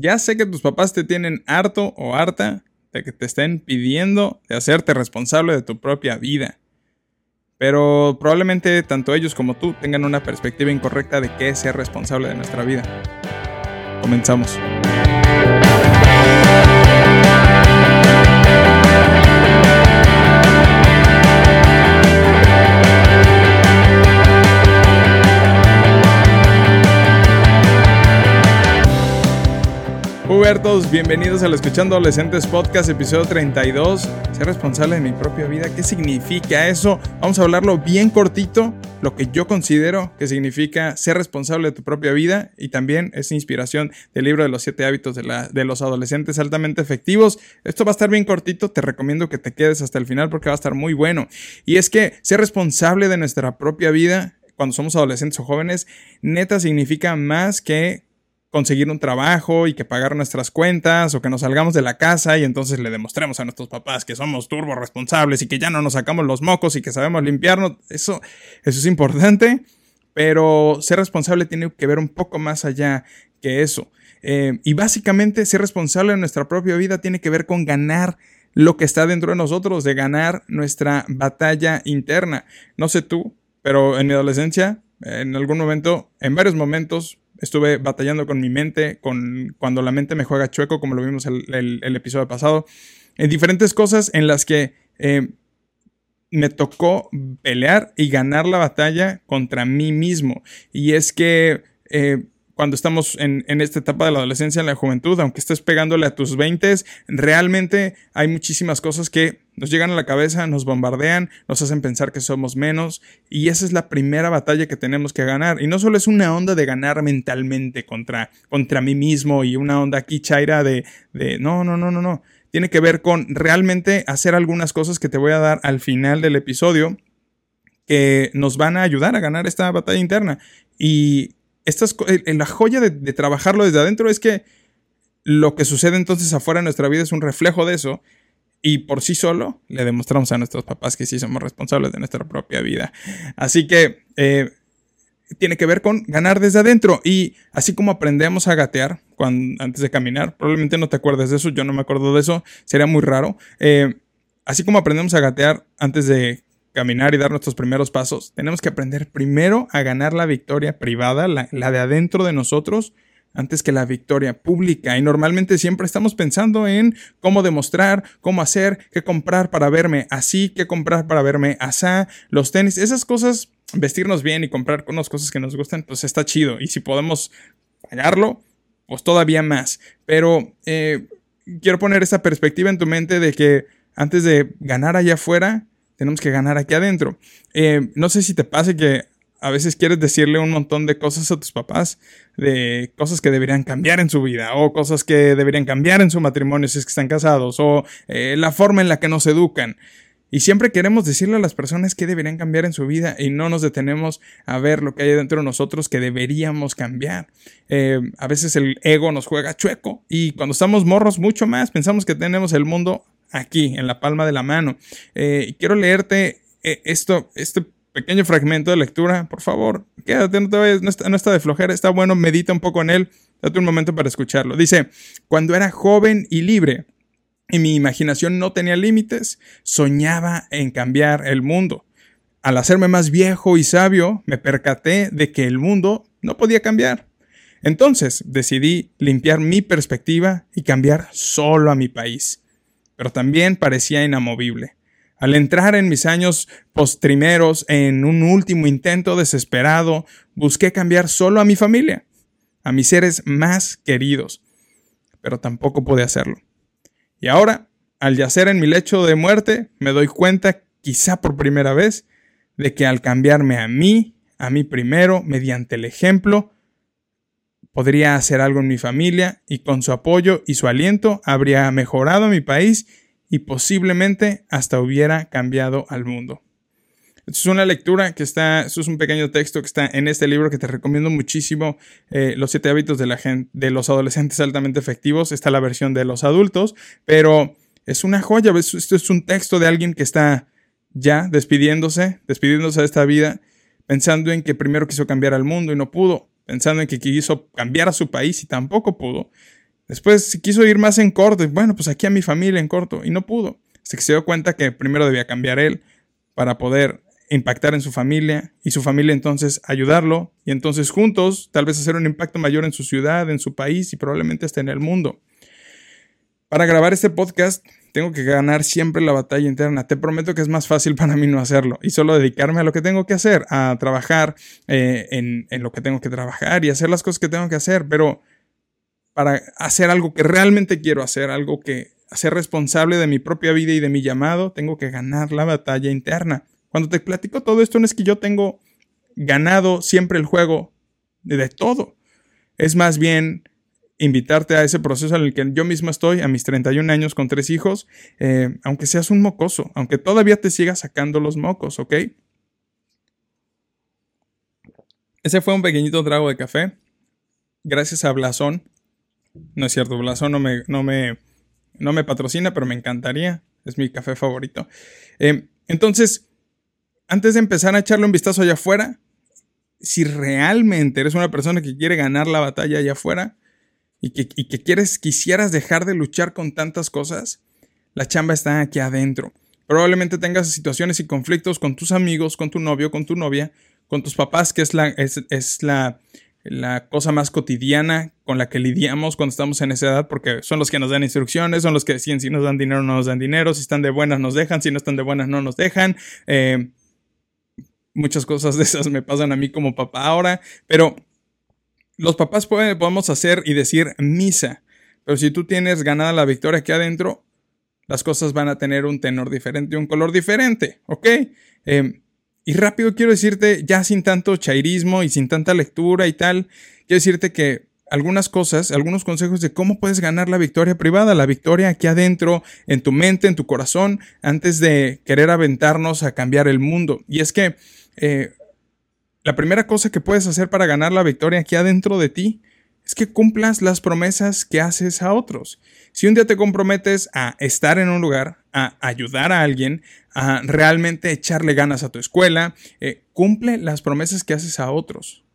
Ya sé que tus papás te tienen harto o harta de que te estén pidiendo de hacerte responsable de tu propia vida. Pero probablemente tanto ellos como tú tengan una perspectiva incorrecta de qué es ser responsable de nuestra vida. Comenzamos. Hubertos, bienvenidos al Escuchando Adolescentes Podcast, episodio 32. Ser responsable de mi propia vida, ¿qué significa eso? Vamos a hablarlo bien cortito, lo que yo considero que significa ser responsable de tu propia vida y también es inspiración del libro de los siete hábitos de, de los adolescentes altamente efectivos. Esto va a estar bien cortito, te recomiendo que te quedes hasta el final porque va a estar muy bueno. Y es que ser responsable de nuestra propia vida cuando somos adolescentes o jóvenes, neta significa más que conseguir un trabajo y que pagar nuestras cuentas o que nos salgamos de la casa y entonces le demostremos a nuestros papás que somos turbo responsables y que ya no nos sacamos los mocos y que sabemos limpiarnos. Eso, eso es importante, pero ser responsable tiene que ver un poco más allá que eso. Eh, y básicamente ser responsable de nuestra propia vida tiene que ver con ganar lo que está dentro de nosotros, de ganar nuestra batalla interna. No sé tú, pero en mi adolescencia, en algún momento, en varios momentos, estuve batallando con mi mente, con cuando la mente me juega chueco, como lo vimos el, el, episodio pasado, en diferentes cosas en las que eh, me tocó pelear y ganar la batalla contra mí mismo. Y es que eh, cuando estamos en, esta etapa de la adolescencia, en la juventud, aunque estés pegándole a tus 20, realmente hay muchísimas cosas que nos llegan a la cabeza, nos bombardean, nos hacen pensar que somos menos y esa es la primera batalla que tenemos que ganar. Y no solo es una onda de ganar mentalmente contra, contra mí mismo y una onda aquí chaira de, de no, no, no, no, no. Tiene que ver con realmente hacer algunas cosas que te voy a dar al final del episodio que nos van a ayudar a ganar esta batalla interna. Y estas, la joya de, trabajarlo desde adentro es que lo que sucede entonces afuera en nuestra vida es un reflejo de eso y por sí solo le demostramos a nuestros papás que sí somos responsables de nuestra propia vida. Así que eh, tiene que ver con ganar desde adentro y así como aprendemos a gatear cuando, antes de caminar, probablemente no te acuerdes de eso, yo no me acuerdo de eso, sería muy raro. Eh, así como aprendemos a gatear antes de caminar y dar nuestros primeros pasos, tenemos que aprender primero a ganar la victoria privada, la, de adentro de nosotros, antes que la victoria pública. Y normalmente siempre estamos pensando en cómo demostrar, cómo hacer, qué comprar para verme así, qué comprar para verme asá, los tenis, esas cosas, vestirnos bien y comprar unas cosas que nos gustan, pues está chido. Y si podemos pagarlo, pues todavía más. Pero eh, quiero poner esa perspectiva en tu mente de que antes de ganar allá afuera, tenemos que ganar aquí adentro. Eh, no sé si te pase que a veces quieres decirle un montón de cosas a tus papás, de cosas que deberían cambiar en su vida, o cosas que deberían cambiar en su matrimonio si es que están casados, o eh, la forma en la que nos educan. Y siempre queremos decirle a las personas que deberían cambiar en su vida y no nos detenemos a ver lo que hay dentro de nosotros que deberíamos cambiar. Eh, a veces el ego nos juega chueco y cuando estamos morros mucho más pensamos que tenemos el mundo aquí, en la palma de la mano. Eh, quiero leerte eh, esto, este pequeño fragmento de lectura. Por favor, quédate, no, te vayas, no, está, no está de flojera, está bueno, medita un poco en él. Date un momento para escucharlo. Dice, cuando era joven y libre, y mi imaginación no tenía límites, soñaba en cambiar el mundo. Al hacerme más viejo y sabio, me percaté de que el mundo no podía cambiar. Entonces decidí limpiar mi perspectiva y cambiar solo a mi país pero también parecía inamovible. Al entrar en mis años postrimeros en un último intento desesperado, busqué cambiar solo a mi familia, a mis seres más queridos, pero tampoco pude hacerlo. Y ahora, al yacer en mi lecho de muerte, me doy cuenta, quizá por primera vez, de que al cambiarme a mí, a mí primero, mediante el ejemplo, Podría hacer algo en mi familia y con su apoyo y su aliento habría mejorado mi país y posiblemente hasta hubiera cambiado al mundo. Es una lectura que está, esto es un pequeño texto que está en este libro que te recomiendo muchísimo, eh, Los siete hábitos de, la gente, de los adolescentes altamente efectivos. Está la versión de los adultos, pero es una joya. Esto es un texto de alguien que está ya despidiéndose, despidiéndose de esta vida, pensando en que primero quiso cambiar al mundo y no pudo pensando en que quiso cambiar a su país y tampoco pudo. Después si quiso ir más en corto, bueno, pues aquí a mi familia en corto, y no pudo. Hasta que se dio cuenta que primero debía cambiar él para poder impactar en su familia y su familia entonces ayudarlo y entonces juntos tal vez hacer un impacto mayor en su ciudad, en su país y probablemente hasta en el mundo. Para grabar este podcast tengo que ganar siempre la batalla interna. Te prometo que es más fácil para mí no hacerlo y solo dedicarme a lo que tengo que hacer, a trabajar eh, en, en lo que tengo que trabajar y hacer las cosas que tengo que hacer, pero para hacer algo que realmente quiero hacer, algo que ser responsable de mi propia vida y de mi llamado, tengo que ganar la batalla interna. Cuando te platico todo esto, no es que yo tengo ganado siempre el juego de, todo. Es más bien invitarte a ese proceso en el que yo mismo estoy a mis 31 años con tres hijos, eh, aunque seas un mocoso, aunque todavía te sigas sacando los mocos, ¿ok? Ese fue un pequeñito trago de café. Gracias a Blasón. No es cierto, Blasón no me, no me, no me patrocina, pero me encantaría. Es mi café favorito. Eh, entonces, antes de empezar a echarle un vistazo allá afuera, si realmente eres una persona que quiere ganar la batalla allá afuera y que, quieres, quisieras dejar de luchar con tantas cosas, la chamba está aquí adentro. Probablemente tengas situaciones y conflictos con tus amigos, con tu novio, con tu novia, con tus papás, que es la, es, la, la cosa más cotidiana con la que lidiamos cuando estamos en esa edad, porque son los que nos dan instrucciones, son los que deciden si nos dan dinero o no nos dan dinero, si están de buenas nos dejan, si no están de buenas no nos dejan. Eh, muchas cosas de esas me pasan a mí como papá ahora, pero los papás podemos hacer y decir misa, pero si tú tienes ganada la victoria aquí adentro, las cosas van a tener un tenor diferente, un color diferente, ¿ok? Em, y rápido quiero decirte, ya sin tanto chairismo y sin tanta lectura y tal, quiero decirte que algunas cosas, algunos consejos de cómo puedes ganar la victoria privada, la victoria aquí adentro, en tu mente, en tu corazón, antes de querer aventarnos a cambiar el mundo. Y es que eh, la primera cosa que puedes hacer para ganar la victoria aquí adentro de ti es que cumplas las promesas que haces a otros. Si un día te comprometes a estar en un lugar, a ayudar a alguien, a realmente echarle ganas a tu escuela, eh, cumple las promesas que haces a otros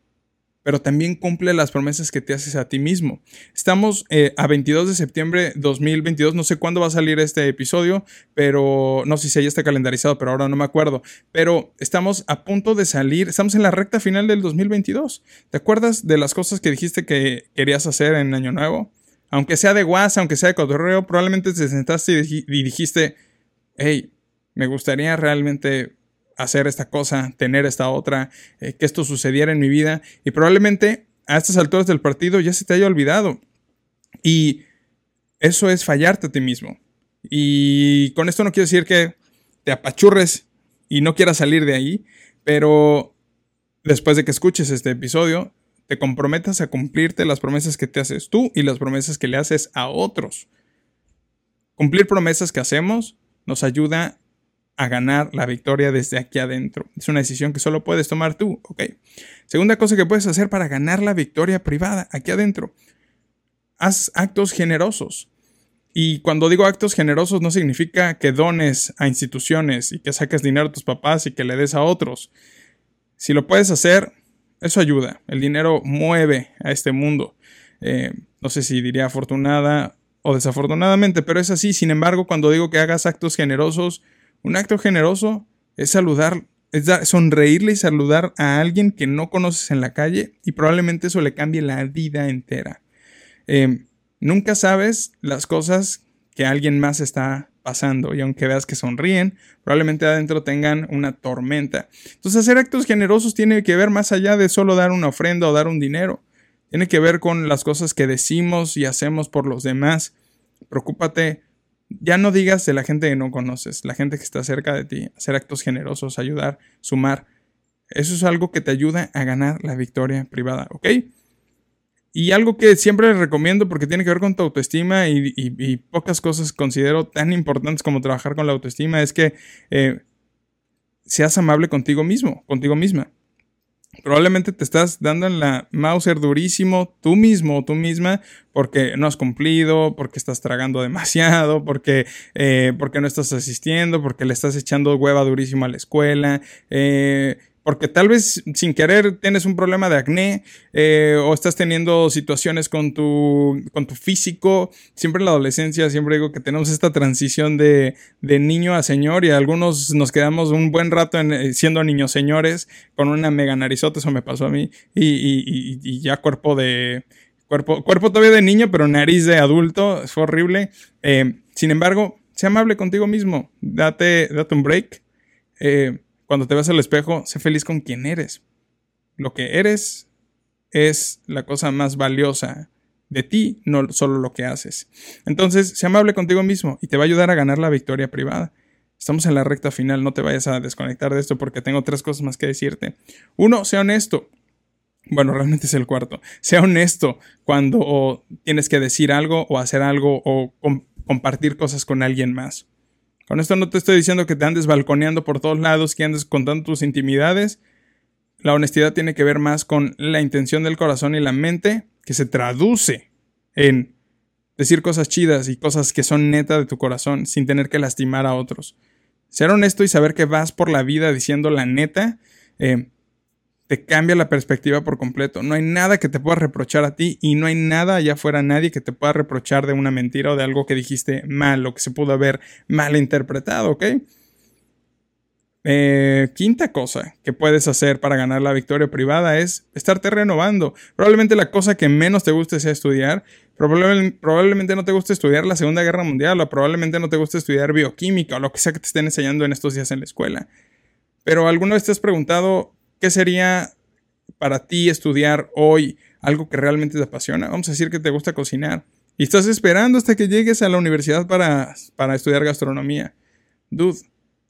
pero también cumple las promesas que te haces a ti mismo. Estamos eh, a 22 de septiembre 2022, no sé cuándo va a salir este episodio, pero no sé si ya está calendarizado, pero ahora no me acuerdo. Pero estamos a punto de salir, estamos en la recta final del 2022. ¿Te acuerdas de las cosas que dijiste que querías hacer en Año Nuevo? Aunque sea de WhatsApp, aunque sea de cotorreo, probablemente te sentaste y dijiste, hey, me gustaría realmente hacer esta cosa, tener esta otra, eh, que esto sucediera en mi vida y probablemente a estas alturas del partido ya se te haya olvidado. Y eso es fallarte a ti mismo. Y con esto no quiero decir que te apachurres y no quieras salir de ahí, pero después de que escuches este episodio, te comprometas a cumplirte las promesas que te haces tú y las promesas que le haces a otros. Cumplir promesas que hacemos nos ayuda a ganar la victoria desde aquí adentro. Es una decisión que solo puedes tomar tú, ¿ok? Segunda cosa que puedes hacer para ganar la victoria privada aquí adentro. Haz actos generosos. Y cuando digo actos generosos no significa que dones a instituciones y que saques dinero a tus papás y que le des a otros. Si lo puedes hacer, eso ayuda. El dinero mueve a este mundo. Eh, no sé si diría afortunada o desafortunadamente, pero es así. Sin embargo, cuando digo que hagas actos generosos, un acto generoso es saludar, es sonreírle y saludar a alguien que no conoces en la calle y probablemente eso le cambie la vida entera. Em, nunca sabes las cosas que alguien más está pasando y aunque veas que sonríen, probablemente adentro tengan una tormenta. Entonces hacer actos generosos tiene que ver más allá de solo dar una ofrenda o dar un dinero. Tiene que ver con las cosas que decimos y hacemos por los demás. Preocúpate ya no digas de la gente que no conoces, la gente que está cerca de ti, hacer actos generosos, ayudar, sumar. Eso es algo que te ayuda a ganar la victoria privada, ¿ok? Y algo que siempre les recomiendo porque tiene que ver con tu autoestima y, pocas cosas considero tan importantes como trabajar con la autoestima es que eh, seas amable contigo mismo, contigo misma. Probablemente te estás dando en la Mauser durísimo tú mismo o tú misma porque no has cumplido, porque estás tragando demasiado, porque, eh, porque no estás asistiendo, porque le estás echando hueva durísimo a la escuela, eh, porque tal vez sin querer tienes un problema de acné eh, o estás teniendo situaciones con tu, con tu físico. Siempre en la adolescencia, siempre digo que tenemos esta transición de, de niño a señor y algunos nos quedamos un buen rato en, eh, siendo niños señores con una mega narizota, eso me pasó a mí, y, y, y, ya cuerpo de... Cuerpo, cuerpo todavía de niño, pero nariz de adulto, fue horrible. Eh, sin embargo, sé amable contigo mismo, date, date un break. Eh, cuando te ves al espejo, sé feliz con quien eres. Lo que eres es la cosa más valiosa de ti, no solo lo que haces. Entonces, sé amable contigo mismo y te va a ayudar a ganar la victoria privada. Estamos en la recta final, no te vayas a desconectar de esto porque tengo tres cosas más que decirte. Uno, sea honesto. Bueno, realmente es el cuarto. Sea honesto cuando tienes que decir algo o hacer algo o compartir cosas con alguien más. Con esto no te estoy diciendo que te andes balconeando por todos lados, que andes contando tus intimidades. La honestidad tiene que ver más con la intención del corazón y la mente, que se traduce en decir cosas chidas y cosas que son neta de tu corazón sin tener que lastimar a otros. Ser honesto y saber que vas por la vida diciendo la neta eh, te cambia la perspectiva por completo. No hay nada que te pueda reprochar a ti y no hay nada allá afuera, nadie que te pueda reprochar de una mentira o de algo que dijiste mal o que se pudo haber mal interpretado, ¿ok? Eh, quinta cosa que puedes hacer para ganar la victoria privada es estarte renovando. Probablemente la cosa que menos te guste sea estudiar. Probablemente, no te guste estudiar la Segunda Guerra Mundial o probablemente no te guste estudiar bioquímica o lo que sea que te estén enseñando en estos días en la escuela. Pero alguna vez te has preguntado ¿Qué sería para ti estudiar hoy algo que realmente te apasiona? Vamos a decir que te gusta cocinar y estás esperando hasta que llegues a la universidad para, para estudiar gastronomía. Dude,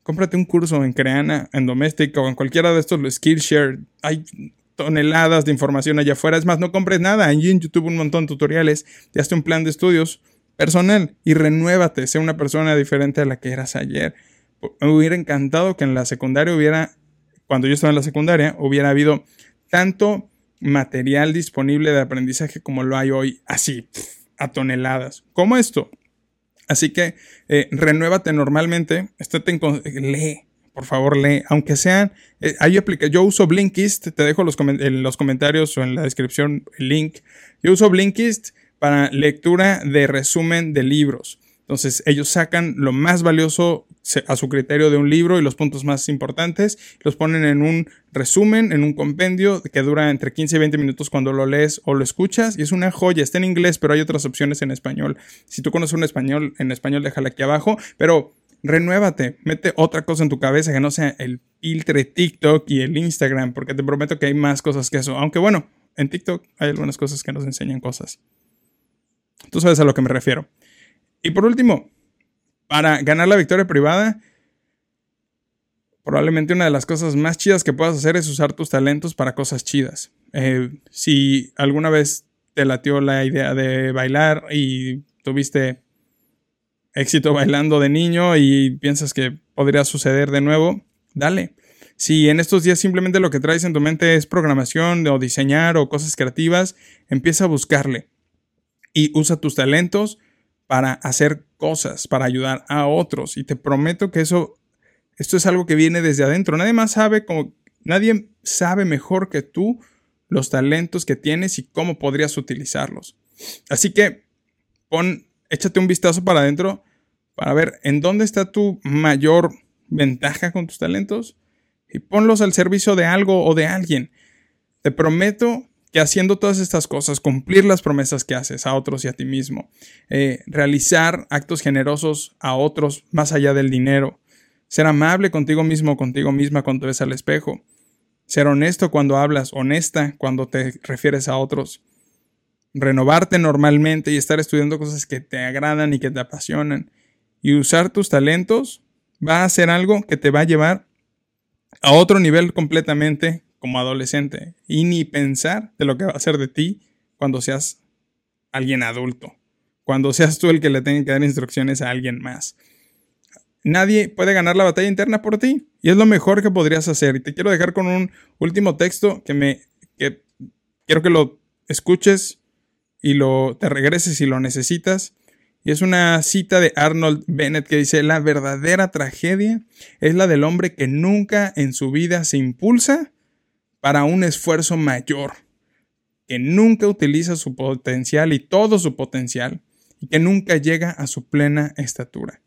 cómprate un curso en Creana, en Doméstica o en cualquiera de estos Skillshare. Hay toneladas de información allá afuera. Es más, no compres nada. Allí en YouTube un montón de tutoriales. Y hazte un plan de estudios personal y renuévate. Sé una persona diferente a la que eras ayer. Me hubiera encantado que en la secundaria hubiera cuando yo estaba en la secundaria, hubiera habido tanto material disponible de aprendizaje como lo hay hoy, así, a toneladas. Como esto. Así que eh, renuévate normalmente, estate lee, por favor lee, aunque sean, eh, yo uso Blinkist, te dejo los en los comentarios o en la descripción el link, yo uso Blinkist para lectura de resumen de libros. Entonces ellos sacan lo más valioso a su criterio de un libro y los puntos más importantes, los ponen en un resumen, en un compendio que dura entre 15 y 20 minutos cuando lo lees o lo escuchas y es una joya, está en inglés pero hay otras opciones en español. Si tú conoces un español, en español déjala aquí abajo, pero renuévate, mete otra cosa en tu cabeza que no sea el filtre TikTok y el Instagram, porque te prometo que hay más cosas que eso, aunque bueno, en TikTok hay algunas cosas que nos enseñan cosas. Tú sabes a lo que me refiero. Y por último, para ganar la victoria privada, probablemente una de las cosas más chidas que puedas hacer es usar tus talentos para cosas chidas. Eh, si alguna vez te latió la idea de bailar y tuviste éxito bailando de niño y piensas que podría suceder de nuevo, dale. Si en estos días simplemente lo que traes en tu mente es programación o diseñar o cosas creativas, empieza a buscarle y usa tus talentos para hacer cosas, para ayudar a otros. Y te prometo que eso, esto es algo que viene desde adentro. Nadie más sabe como, nadie sabe mejor que tú los talentos que tienes y cómo podrías utilizarlos. Así que pon, échate un vistazo para adentro para ver en dónde está tu mayor ventaja con tus talentos y ponlos al servicio de algo o de alguien. Te prometo que haciendo todas estas cosas, cumplir las promesas que haces a otros y a ti mismo, eh, realizar actos generosos a otros más allá del dinero, ser amable contigo mismo, contigo misma cuando ves al espejo, ser honesto cuando hablas, honesta cuando te refieres a otros, renovarte normalmente y estar estudiando cosas que te agradan y que te apasionan, y usar tus talentos va a ser algo que te va a llevar a otro nivel completamente como adolescente y ni pensar de lo que va a ser de ti cuando seas alguien adulto, cuando seas tú el que le tenga que dar instrucciones a alguien más. Nadie puede ganar la batalla interna por ti y es lo mejor que podrías hacer. Y te quiero dejar con un último texto que me que quiero que lo escuches y lo te regreses si lo necesitas Y es una cita de Arnold Bennett que dice, la verdadera tragedia es la del hombre que nunca en su vida se impulsa para un esfuerzo mayor, que nunca utiliza su potencial y todo su potencial, y que nunca llega a su plena estatura.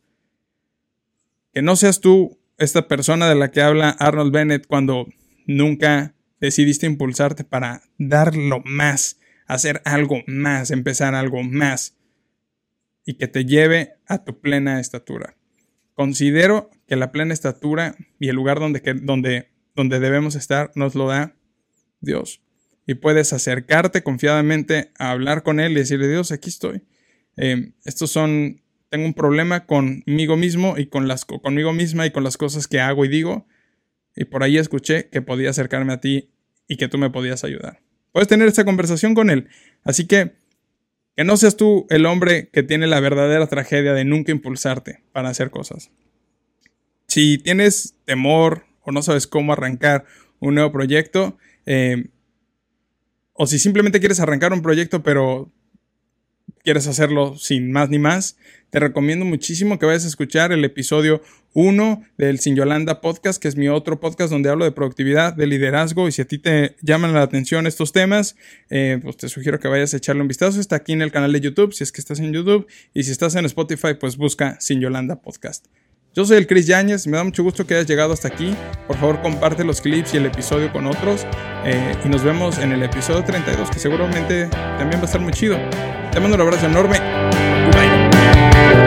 Que no seas tú esta persona de la que habla Arnold Bennett cuando nunca decidiste impulsarte para dar lo más, hacer algo más, empezar algo más y que te lleve a tu plena estatura. Considero que la plena estatura y el lugar donde, donde, donde debemos estar nos lo da Dios. Y puedes acercarte confiadamente a hablar con Él y decirle, Dios, aquí estoy. Eh, estos son, tengo un problema conmigo mismo y con las, conmigo misma y con las cosas que hago y digo. Y por ahí escuché que podía acercarme a ti y que tú me podías ayudar. Puedes tener esta conversación con Él. Así que que no seas tú el hombre que tiene la verdadera tragedia de nunca impulsarte para hacer cosas. Si tienes temor o no sabes cómo arrancar un nuevo proyecto, eh, o si simplemente quieres arrancar un proyecto pero quieres hacerlo sin más ni más, te recomiendo muchísimo que vayas a escuchar el episodio 1 del Sin Yolanda Podcast, que es mi otro podcast donde hablo de productividad, de liderazgo, y si a ti te llaman la atención estos temas, eh, pues te sugiero que vayas a echarle un vistazo. Está aquí en el canal de YouTube, si es que estás en YouTube, y si estás en Spotify, pues busca Sin Yolanda Podcast. Yo soy el Chris Yáñez, me da mucho gusto que hayas llegado hasta aquí. Por favor, comparte los clips y el episodio con otros. Eh, y nos vemos en el episodio 32, que seguramente también va a estar muy chido. Te mando un abrazo enorme. Bye.